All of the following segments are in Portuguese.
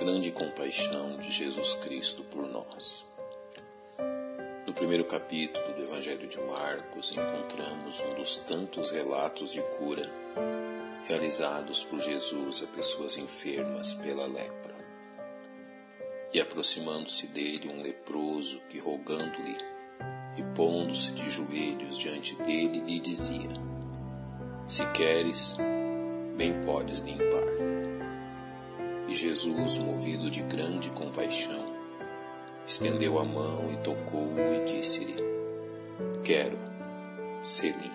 grande compaixão de Jesus Cristo por nós. No primeiro capítulo do Evangelho de Marcos, encontramos um dos tantos relatos de cura realizados por Jesus a pessoas enfermas pela lepra. E aproximando-se dele um leproso que, rogando-lhe e pondo-se de joelhos diante dele, lhe dizia: Se queres, bem podes limpar-me. E Jesus, movido de grande compaixão, estendeu a mão e tocou-o e disse-lhe: Quero ser limpo.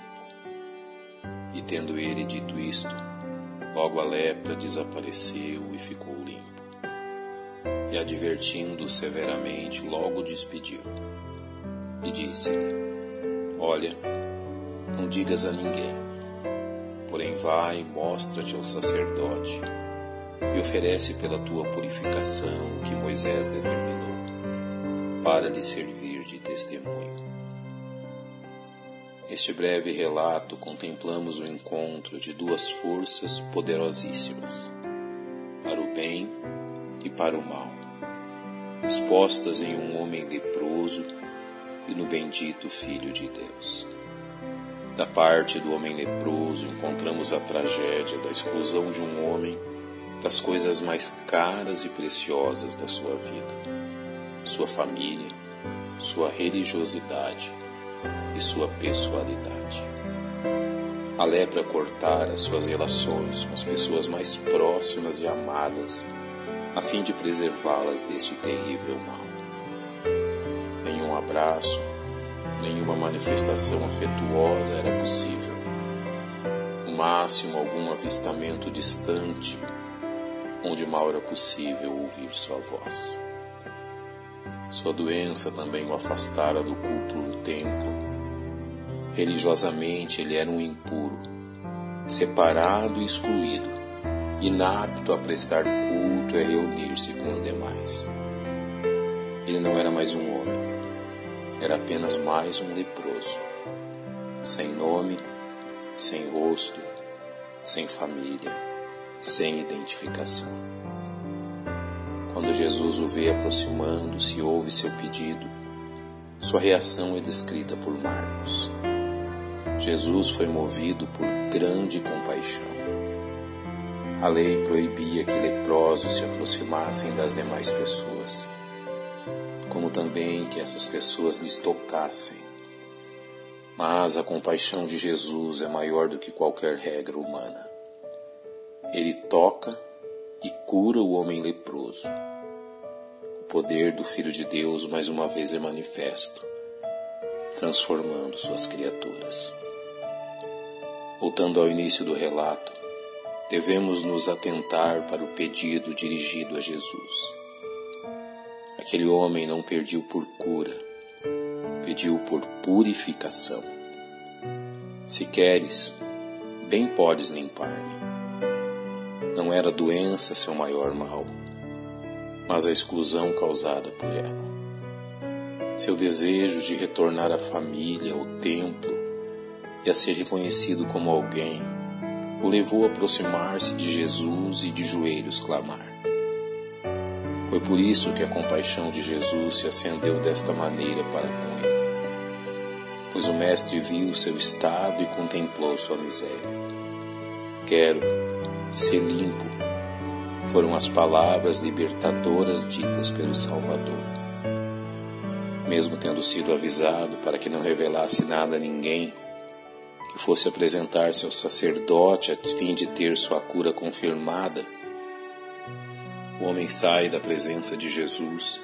E tendo ele dito isto, logo a lepra desapareceu e ficou limpo. E advertindo severamente, logo despediu. E disse-lhe: Olha, não digas a ninguém, porém vai e mostra-te ao sacerdote e oferece pela tua purificação o que Moisés determinou, para lhe servir de testemunho. Neste breve relato contemplamos o encontro de duas forças poderosíssimas, para o bem e para o mal, expostas em um homem leproso e no bendito Filho de Deus. Da parte do homem leproso encontramos a tragédia da exclusão de um homem das coisas mais caras e preciosas da sua vida, sua família, sua religiosidade e sua pessoalidade. A lepra cortara suas relações com as pessoas mais próximas e amadas, a fim de preservá-las deste terrível mal. Nenhum abraço, nenhuma manifestação afetuosa era possível. No máximo, algum avistamento distante onde mal era possível ouvir sua voz. Sua doença também o afastara do culto no templo. Religiosamente ele era um impuro, separado e excluído, inapto a prestar culto e a reunir-se com os demais. Ele não era mais um homem, era apenas mais um leproso, sem nome, sem rosto, sem família sem identificação. Quando Jesus o vê aproximando-se e ouve seu pedido, sua reação é descrita por Marcos. Jesus foi movido por grande compaixão. A lei proibia que leprosos se aproximassem das demais pessoas, como também que essas pessoas lhes tocassem. Mas a compaixão de Jesus é maior do que qualquer regra humana. Ele toca e cura o homem leproso. O poder do Filho de Deus mais uma vez é manifesto, transformando suas criaturas. Voltando ao início do relato, devemos nos atentar para o pedido dirigido a Jesus. Aquele homem não pediu por cura, pediu por purificação. Se queres, bem podes limpar-me. Não era a doença seu maior mal, mas a exclusão causada por ela. Seu desejo de retornar à família, ao templo e a ser reconhecido como alguém o levou a aproximar-se de Jesus e de joelhos clamar. Foi por isso que a compaixão de Jesus se acendeu desta maneira para com ele, pois o Mestre viu seu estado e contemplou sua miséria. Quero, ser limpo, foram as palavras libertadoras ditas pelo Salvador. Mesmo tendo sido avisado para que não revelasse nada a ninguém, que fosse apresentar-se ao sacerdote a fim de ter sua cura confirmada, o homem sai da presença de Jesus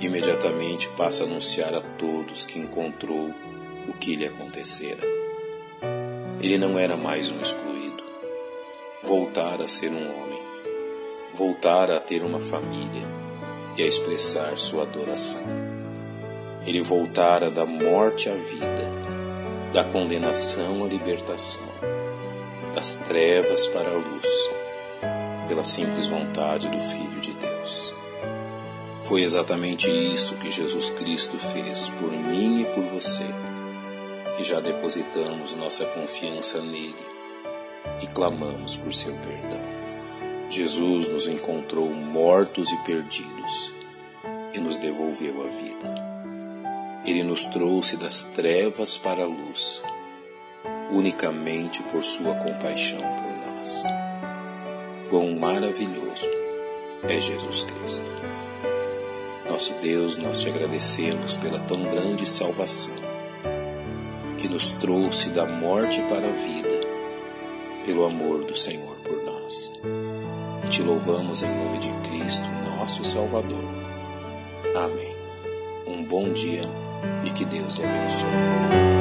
e imediatamente passa a anunciar a todos que encontrou o que lhe acontecera. Ele não era mais um excluído voltar a ser um homem, voltar a ter uma família e a expressar sua adoração. Ele voltara da morte à vida, da condenação à libertação, das trevas para a luz, pela simples vontade do Filho de Deus. Foi exatamente isso que Jesus Cristo fez por mim e por você, que já depositamos nossa confiança nele e clamamos por seu perdão. Jesus nos encontrou mortos e perdidos e nos devolveu a vida. Ele nos trouxe das trevas para a luz, unicamente por sua compaixão por nós. Quão maravilhoso é Jesus Cristo. Nosso Deus, nós te agradecemos pela tão grande salvação que nos trouxe da morte para a vida, pelo amor do Senhor por nós. E te louvamos em nome de Cristo, nosso Salvador. Amém. Um bom dia e que Deus te abençoe.